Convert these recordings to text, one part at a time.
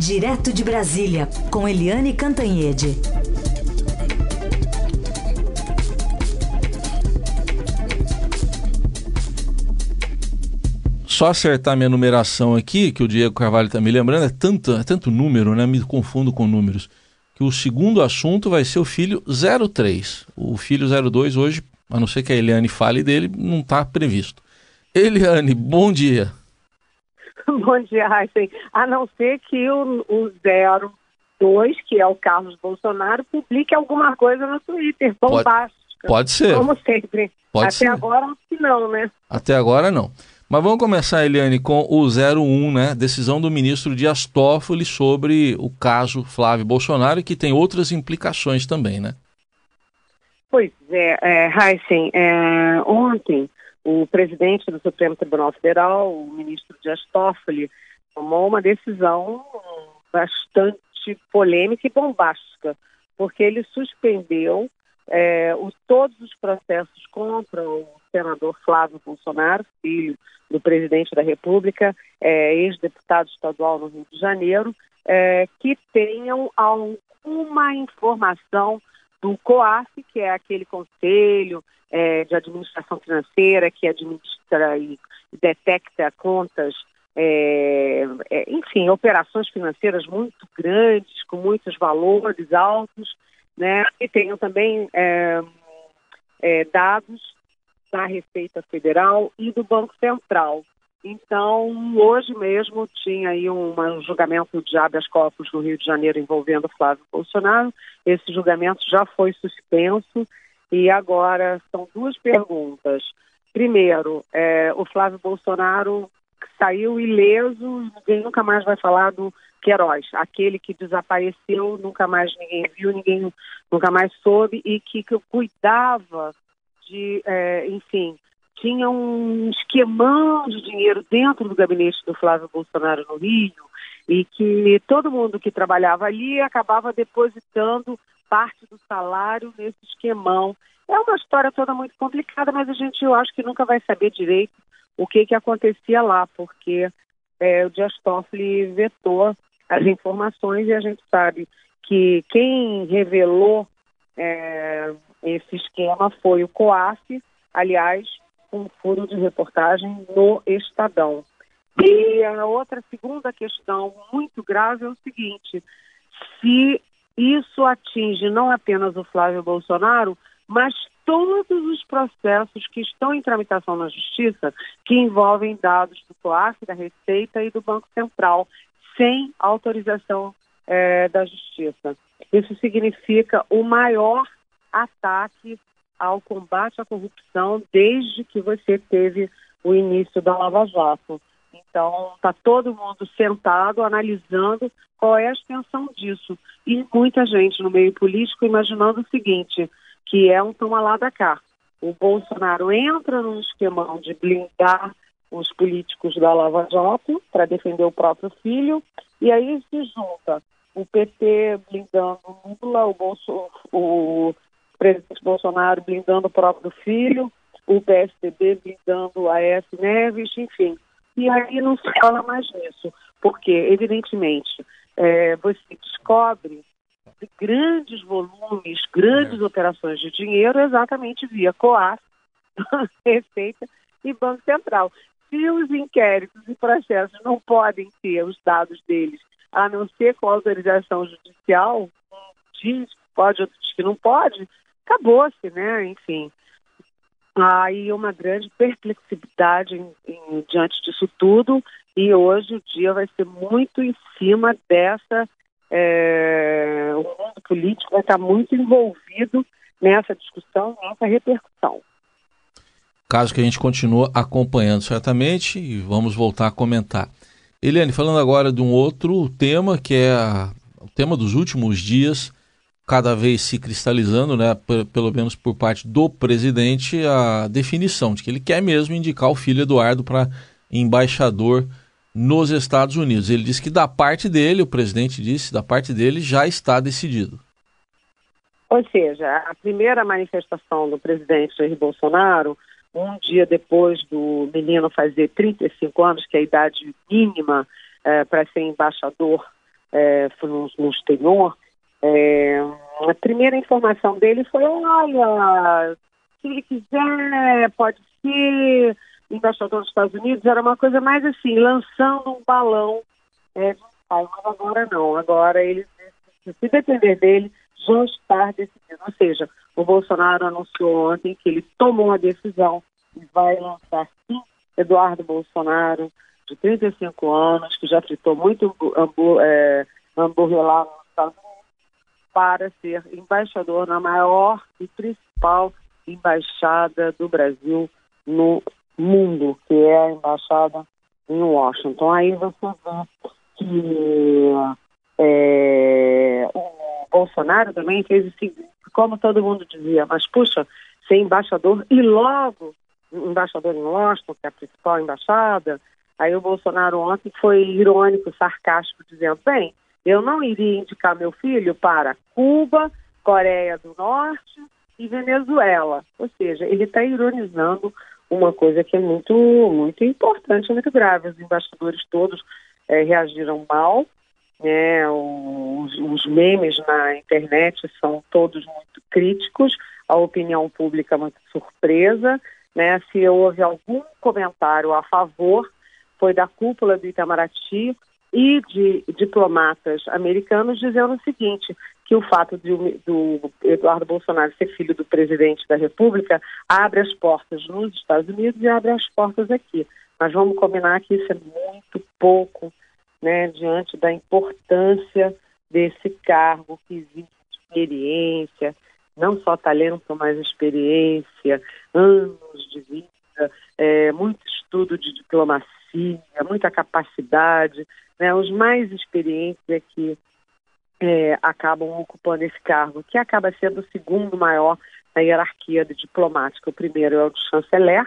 Direto de Brasília, com Eliane Cantanhede. Só acertar minha numeração aqui, que o Diego Carvalho está me lembrando, é tanto, é tanto número, né? Me confundo com números. Que o segundo assunto vai ser o filho 03. O filho 02 hoje, a não ser que a Eliane fale dele, não está previsto. Eliane, bom dia. Bom dia, Heisen. A não ser que o, o 02, que é o Carlos Bolsonaro, publique alguma coisa no Twitter, bombástica. Pode, pode ser. Como sempre. Pode Até ser. agora, não, né? Até agora não. Mas vamos começar, Eliane, com o 01, né? Decisão do ministro Dias Toffoli sobre o caso Flávio Bolsonaro, que tem outras implicações também, né? Pois é, é Heisen, é, ontem o presidente do Supremo Tribunal Federal, o ministro Dias Toffoli, tomou uma decisão bastante polêmica e bombástica, porque ele suspendeu é, os, todos os processos contra o senador Flávio Bolsonaro, filho do presidente da República, é, ex-deputado estadual no Rio de Janeiro, é, que tenham alguma informação do COAF, que é aquele conselho é, de administração financeira que administra e detecta contas, é, é, enfim, operações financeiras muito grandes, com muitos valores altos, né? E tenham também é, é, dados da Receita Federal e do Banco Central. Então, hoje mesmo tinha aí um, um julgamento de habeas corpus no Rio de Janeiro envolvendo Flávio Bolsonaro. Esse julgamento já foi suspenso e agora são duas perguntas. Primeiro, é, o Flávio Bolsonaro saiu ileso, ninguém nunca mais vai falar do Queiroz, aquele que desapareceu, nunca mais ninguém viu, ninguém nunca mais soube e que, que cuidava de, é, enfim, tinha um esquemão de dinheiro dentro do gabinete do Flávio Bolsonaro no Rio e que todo mundo que trabalhava ali acabava depositando parte do salário nesse esquemão. É uma história toda muito complicada, mas a gente eu acho que nunca vai saber direito o que, que acontecia lá, porque é, o Dias Toffoli vetou as informações e a gente sabe que quem revelou é, esse esquema foi o COAF, aliás, um furo de reportagem no Estadão. E a outra segunda questão muito grave é o seguinte: se isso atinge não apenas o Flávio Bolsonaro, mas todos os processos que estão em tramitação na Justiça que envolvem dados do COAF, da Receita e do Banco Central, sem autorização é, da Justiça. Isso significa o maior ataque ao combate à corrupção desde que você teve o início da Lava Jato. Então, está todo mundo sentado, analisando qual é a extensão disso. E muita gente no meio político imaginando o seguinte, que é um toma lá da cá. O Bolsonaro entra num esquemão de blindar os políticos da Lava Jato para defender o próprio filho, e aí se junta o PT blindando Lula, o, Bolso, o presidente Bolsonaro blindando o próprio filho, o PSDB blindando a S. Neves, enfim. E aí não se fala mais nisso, porque, evidentemente, é, você descobre grandes volumes, grandes é. operações de dinheiro exatamente via COAF, Receita e Banco Central. Se os inquéritos e processos não podem ter os dados deles, a não ser com autorização judicial, um diz que pode, outro diz que não pode, acabou-se, né? Enfim. Aí uma grande perplexidade em, em, diante disso tudo, e hoje o dia vai ser muito em cima dessa. É, o mundo político vai estar muito envolvido nessa discussão, nessa repercussão. Caso que a gente continue acompanhando certamente e vamos voltar a comentar. Eliane, falando agora de um outro tema que é o tema dos últimos dias, cada vez se cristalizando, né, pelo menos por parte do presidente, a definição de que ele quer mesmo indicar o filho Eduardo para embaixador nos Estados Unidos. Ele disse que da parte dele, o presidente disse, da parte dele já está decidido. Ou seja, a primeira manifestação do presidente Jair Bolsonaro, um dia depois do menino fazer 35 anos, que é a idade mínima é, para ser embaixador é, no, no exterior, é, a primeira informação dele foi, olha, se ele quiser, pode ser embaixador dos Estados Unidos, era uma coisa mais assim, lançando um balão é, mas agora não, agora ele, se depender dele, já está decidido. Ou seja, o Bolsonaro anunciou ontem que ele tomou a decisão e vai lançar sim Eduardo Bolsonaro, de 35 anos, que já fritou muito é, hambúrguer lá nos Estados Unidos, para ser embaixador na maior e principal embaixada do Brasil no mundo, que é a embaixada em Washington. Aí você vê que é, o Bolsonaro também fez o seguinte, como todo mundo dizia, mas puxa, ser embaixador e logo embaixador em Washington, que é a principal embaixada, aí o Bolsonaro ontem foi irônico, sarcástico, dizendo, bem, eu não iria indicar meu filho para Cuba, Coreia do Norte e Venezuela. Ou seja, ele está ironizando uma coisa que é muito, muito importante, muito grave. Os embaixadores todos é, reagiram mal, né? Os, os, memes na internet são todos muito críticos, a opinião pública muito surpresa, né? Se houve algum comentário a favor, foi da cúpula do Itamaraty e de diplomatas americanos dizendo o seguinte, que o fato de, do Eduardo Bolsonaro ser filho do presidente da República abre as portas nos Estados Unidos e abre as portas aqui. Mas vamos combinar que isso é muito pouco, né, diante da importância desse cargo que exige experiência, não só talento, mas experiência, anos de vida, é, muito estudo de diplomacia, muita capacidade. Né, os mais experientes é que é, acabam ocupando esse cargo, que acaba sendo o segundo maior na hierarquia de diplomática. O primeiro é o do chanceler,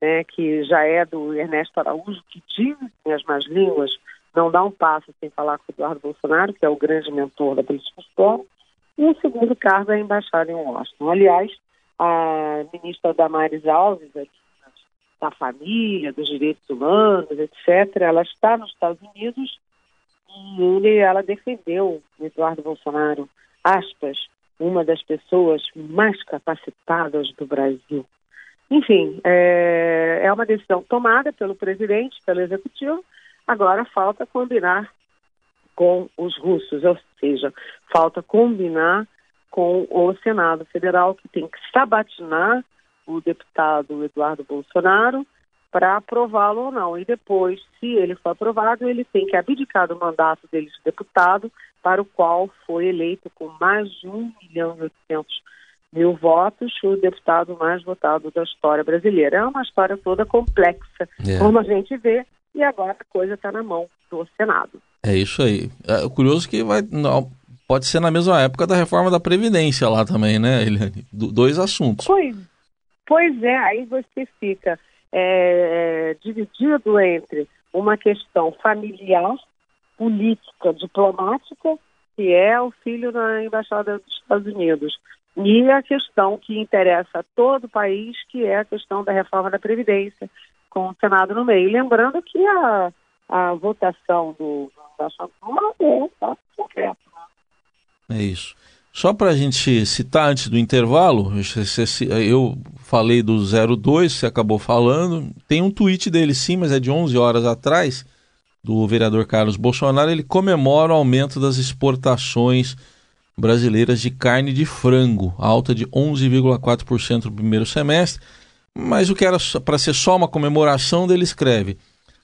né, que já é do Ernesto Araújo, que dizem as más línguas, não dá um passo sem falar com o Eduardo Bolsonaro, que é o grande mentor da política externa. E o segundo cargo é a embaixada em Washington. Aliás, a ministra Damares Alves, da família, dos direitos humanos, etc., ela está nos Estados Unidos e ele, ela defendeu Eduardo Bolsonaro, aspas, uma das pessoas mais capacitadas do Brasil. Enfim, é, é uma decisão tomada pelo presidente, pelo executivo. Agora falta combinar com os russos, ou seja, falta combinar com o Senado Federal, que tem que sabatinar o deputado Eduardo Bolsonaro para aprová-lo ou não. E depois, se ele for aprovado, ele tem que abdicar do mandato dele de deputado, para o qual foi eleito com mais de 1 milhão e 800 mil votos, o deputado mais votado da história brasileira. É uma história toda complexa, é. como a gente vê, e agora a coisa está na mão do Senado. É isso aí. É curioso que vai, não, pode ser na mesma época da reforma da Previdência lá também, né, Eliane? dois assuntos. Pois, pois é, aí você fica é, é, dividido entre uma questão familiar, política, diplomática, que é o filho na Embaixada dos Estados Unidos, e a questão que interessa a todo o país, que é a questão da reforma da Previdência, com o Senado no meio. Lembrando que a, a votação do, da Champanhe é tá secreta. É isso. Só para a gente citar antes do intervalo, eu falei do 02, você acabou falando. Tem um tweet dele sim, mas é de 11 horas atrás, do vereador Carlos Bolsonaro. Ele comemora o aumento das exportações brasileiras de carne de frango, alta de 11,4% no primeiro semestre. Mas o que era para ser só uma comemoração, dele escreve: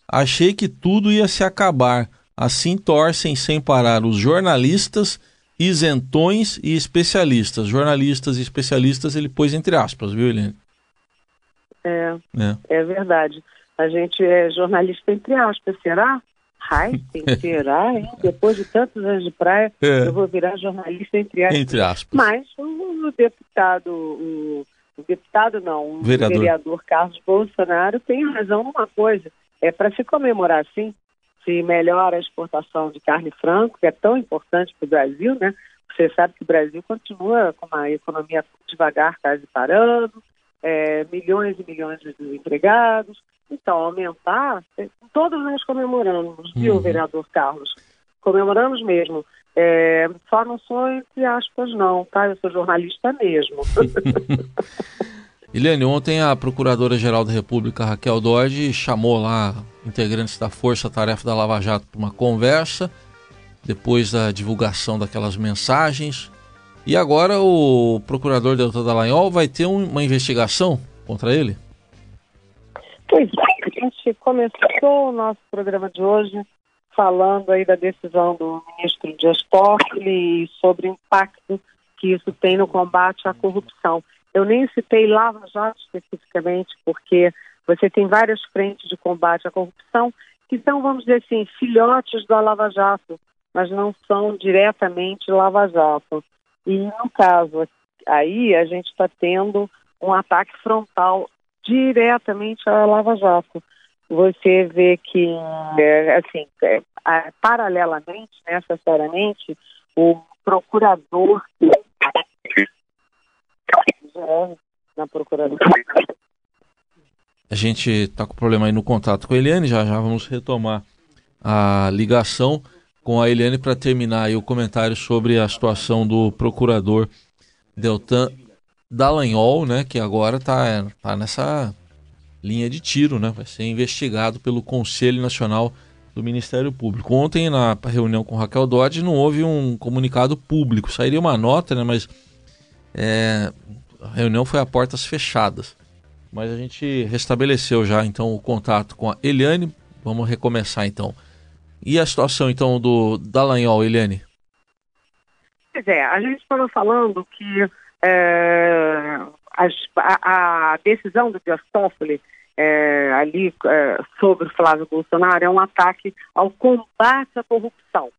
Achei que tudo ia se acabar. Assim torcem sem parar os jornalistas, isentões e especialistas. Jornalistas e especialistas ele pôs entre aspas, viu, Helene? É, é, é verdade. A gente é jornalista entre aspas, será? Ai, será, hein? Depois de tantos anos de praia, é. eu vou virar jornalista entre aspas. Entre aspas. Mas o, o deputado, o, o, deputado não, o vereador. vereador Carlos Bolsonaro tem razão numa coisa. É para se comemorar, sim, se melhora a exportação de carne franco, que é tão importante para o Brasil, né? Você sabe que o Brasil continua com uma economia devagar, quase parando, é, milhões e milhões de desempregados. Então, aumentar, é, todos nós comemoramos, viu, uhum. vereador Carlos? comemoramos mesmo. É, só não sou entre aspas não, tá? Eu sou jornalista mesmo. Eliane, ontem a Procuradora-Geral da República, Raquel Dodge, chamou lá integrantes da Força Tarefa da Lava Jato para uma conversa, depois da divulgação daquelas mensagens. E agora o procurador Deltan Dallagnol vai ter uma investigação contra ele? Pois é, a gente começou o nosso programa de hoje falando aí da decisão do ministro Dias Toffoli sobre o impacto que isso tem no combate à corrupção. Eu nem citei Lava Jato especificamente, porque você tem várias frentes de combate à corrupção que são, vamos dizer assim, filhotes da Lava Jato, mas não são diretamente Lava Jato. E no caso aí, a gente está tendo um ataque frontal diretamente à Lava Jato. Você vê que, é, assim, é, paralelamente, necessariamente, o procurador na Procuradoria. A gente está com problema aí no contato com a Eliane, já já vamos retomar a ligação com a Eliane para terminar aí o comentário sobre a situação do procurador Deltan Dallagnol, né, que agora está tá nessa linha de tiro, né, vai ser investigado pelo Conselho Nacional do Ministério Público. Ontem, na reunião com Raquel Dodge, não houve um comunicado público, sairia uma nota, né, mas é, a reunião foi a portas fechadas. Mas a gente restabeleceu já então o contato com a Eliane. Vamos recomeçar então. E a situação então do Dallagnol, Eliane? Pois é, a gente estava falando que é, a, a, decisão do Dias é, ali é, sobre Flávio Bolsonaro é um ataque ao combate à corrupção.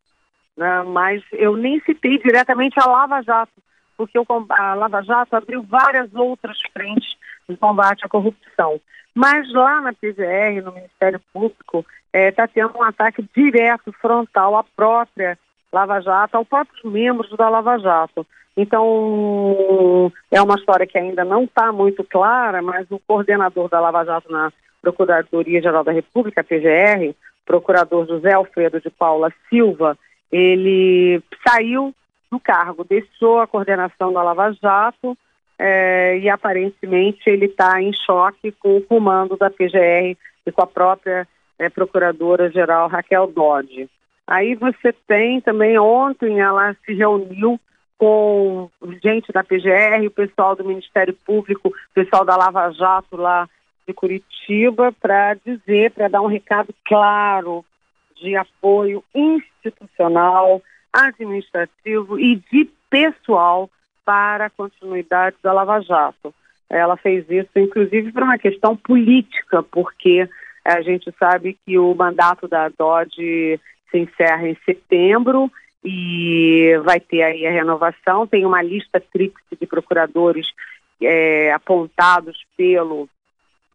Né? Mas eu nem citei diretamente a Lava Jato, porque a Lava Jato abriu várias outras frentes de combate à corrupção. Mas lá na PGR, no Ministério Público, está é, tá tendo um ataque direto, frontal, à própria Lava Jato, aos próprios membros da Lava Jato. Então, é uma história que ainda não está muito clara, mas o coordenador da Lava Jato na Procuradoria-Geral da República, PGR, procurador José Alfredo de Paula Silva, ele saiu do cargo, deixou a coordenação da Lava Jato é, e aparentemente ele está em choque com o comando da PGR e com a própria é, procuradora-geral Raquel Dodge. Aí você tem também, ontem ela se reuniu com gente da PGR, o pessoal do Ministério Público, o pessoal da Lava Jato lá de Curitiba, para dizer, para dar um recado claro de apoio institucional administrativo e de pessoal para a continuidade da Lava Jato. Ela fez isso, inclusive, por uma questão política, porque a gente sabe que o mandato da Dodge se encerra em setembro e vai ter aí a renovação. Tem uma lista tríplice de procuradores é, apontados pelo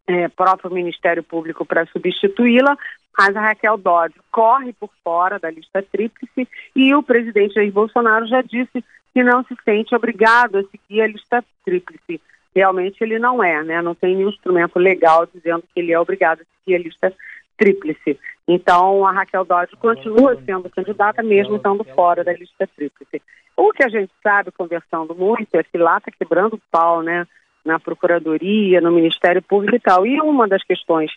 é, próprio Ministério Público para substituí-la, mas a Raquel Dodge corre por fora da lista tríplice e o presidente Jair Bolsonaro já disse que não se sente obrigado a seguir a lista tríplice. Realmente ele não é, né? Não tem nenhum instrumento legal dizendo que ele é obrigado a seguir a lista tríplice. Então a Raquel Dodge continua sendo candidata mesmo estando fora da lista tríplice. O que a gente sabe, conversando muito, é que lá está quebrando o pau, né? Na Procuradoria, no Ministério Público e tal. E uma das questões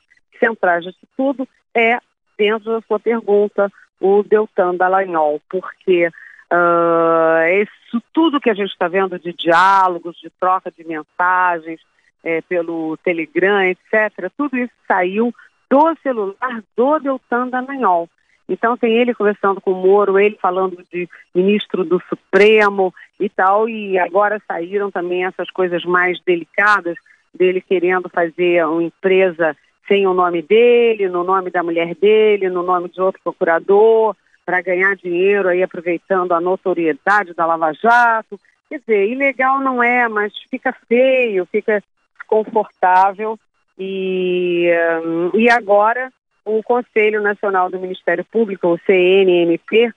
centrais disso tudo é, dentro da sua pergunta, o Deltan Dallagnol, porque uh, isso tudo que a gente está vendo de diálogos, de troca de mensagens é, pelo Telegram, etc., tudo isso saiu do celular do Deltan Dallagnol. Então tem ele conversando com o Moro, ele falando de ministro do Supremo e tal, e agora saíram também essas coisas mais delicadas dele querendo fazer uma empresa sem o nome dele, no nome da mulher dele, no nome de outro procurador, para ganhar dinheiro aí aproveitando a notoriedade da Lava Jato. Quer dizer, ilegal não é, mas fica feio, fica confortável. E, um, e agora o Conselho Nacional do Ministério Público, o CNMP,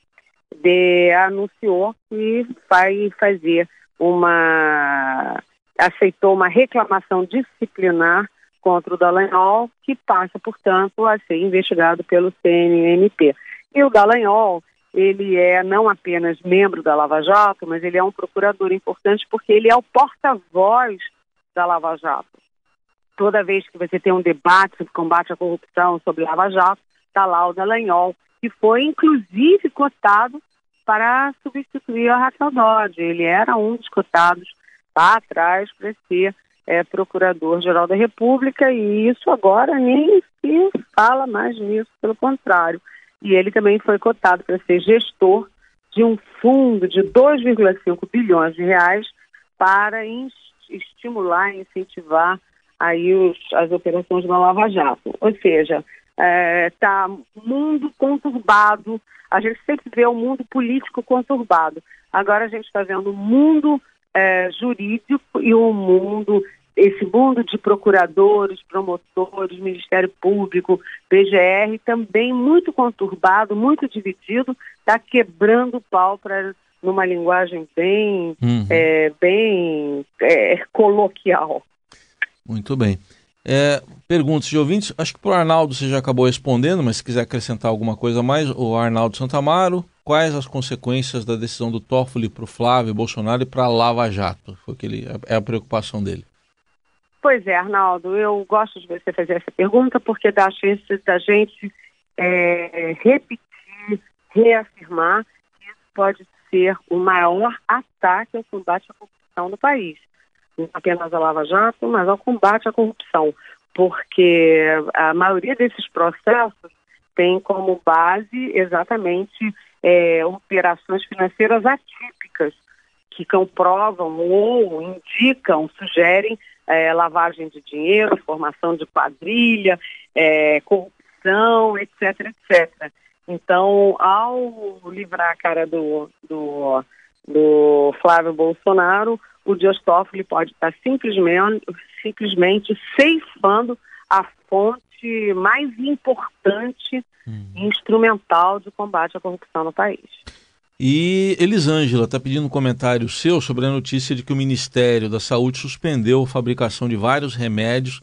de, anunciou que vai fazer uma aceitou uma reclamação disciplinar contra o Dallagnol, que passa, portanto, a ser investigado pelo CNMP. E o Dallagnol, ele é não apenas membro da Lava Jato, mas ele é um procurador importante porque ele é o porta-voz da Lava Jato. Toda vez que você tem um debate sobre combate à corrupção, sobre Lava Jato, está lá o Dallagnol, que foi inclusive cotado para substituir a Raquel Dodge. Ele era um dos cotados lá atrás para ser é, Procurador-Geral da República e isso agora nem se fala mais nisso, pelo contrário e ele também foi cotado para ser gestor de um fundo de 2,5 bilhões de reais para estimular e incentivar aí os, as operações da Lava Jato. Ou seja, está é, tá mundo conturbado, a gente sempre vê o mundo político conturbado. Agora a gente está vendo o mundo é, jurídico e o mundo esse mundo de procuradores, promotores, Ministério Público, PGR, também muito conturbado, muito dividido, está quebrando o pau para numa linguagem bem, uhum. é, bem é, coloquial. Muito bem. É, perguntas de ouvintes, acho que para o Arnaldo você já acabou respondendo, mas se quiser acrescentar alguma coisa mais, o Arnaldo Santamaro, quais as consequências da decisão do Toffoli para o Flávio Bolsonaro e para a Lava Jato? Foi que ele, é a preocupação dele. Pois é, Arnaldo, eu gosto de você fazer essa pergunta porque dá a chance da gente é, repetir, reafirmar que isso pode ser o maior ataque ao combate à corrupção no país. Não apenas a Lava Jato, mas ao combate à corrupção, porque a maioria desses processos tem como base exatamente é, operações financeiras atípicas que comprovam ou indicam, sugerem é, lavagem de dinheiro, formação de quadrilha, é, corrupção, etc, etc. Então, ao livrar a cara do, do, do Flávio Bolsonaro, o Dias Toffoli pode estar simplesmente, simplesmente ceifando a fonte mais importante uhum. e instrumental de combate à corrupção no país. E Elisângela está pedindo um comentário seu sobre a notícia de que o Ministério da Saúde suspendeu a fabricação de vários remédios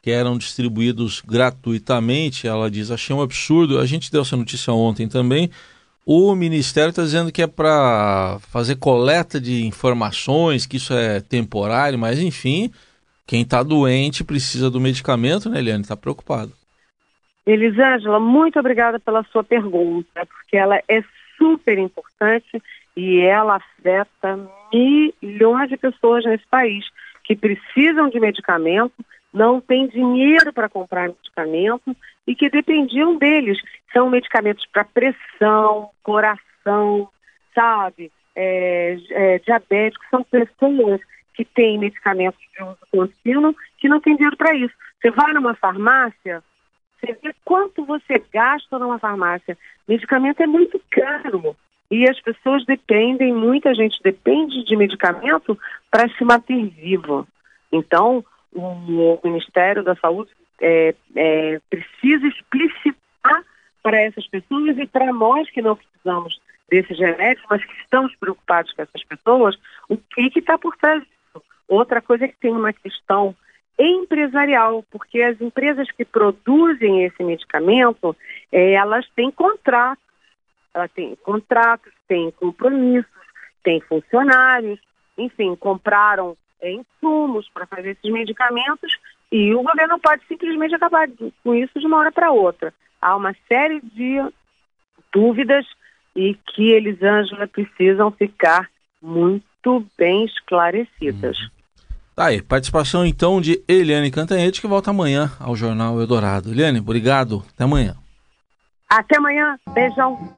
que eram distribuídos gratuitamente. Ela diz: achei um absurdo. A gente deu essa notícia ontem também. O Ministério está dizendo que é para fazer coleta de informações, que isso é temporário, mas enfim, quem está doente precisa do medicamento, né, Eliane? Está preocupado. Elisângela, muito obrigada pela sua pergunta, porque ela é super importante e ela afeta milhões de pessoas nesse país que precisam de medicamento, não têm dinheiro para comprar medicamento e que dependiam deles. São medicamentos para pressão, coração, sabe, é, é, diabéticos, são pessoas que têm medicamentos de uso contínuo que não têm dinheiro para isso. Você vai numa farmácia, você vê quanto você gasta numa farmácia. Medicamento é muito caro. E as pessoas dependem, muita gente depende de medicamento para se manter vivo. Então, o Ministério da Saúde é, é, precisa explicitar para essas pessoas e para nós que não precisamos desses remédios, mas que estamos preocupados com essas pessoas, o que está por trás. Outra coisa é que tem uma questão empresarial, porque as empresas que produzem esse medicamento, é, elas têm contratos, elas têm contratos, têm compromissos, têm funcionários, enfim, compraram é, insumos para fazer esses medicamentos e o governo pode simplesmente acabar com isso de uma hora para outra. Há uma série de dúvidas e que Elisângela precisam ficar muito bem esclarecidas. Uhum. Tá aí, participação então de Eliane Cantanhete, que volta amanhã ao Jornal Eldorado. Eliane, obrigado. Até amanhã. Até amanhã. Beijão.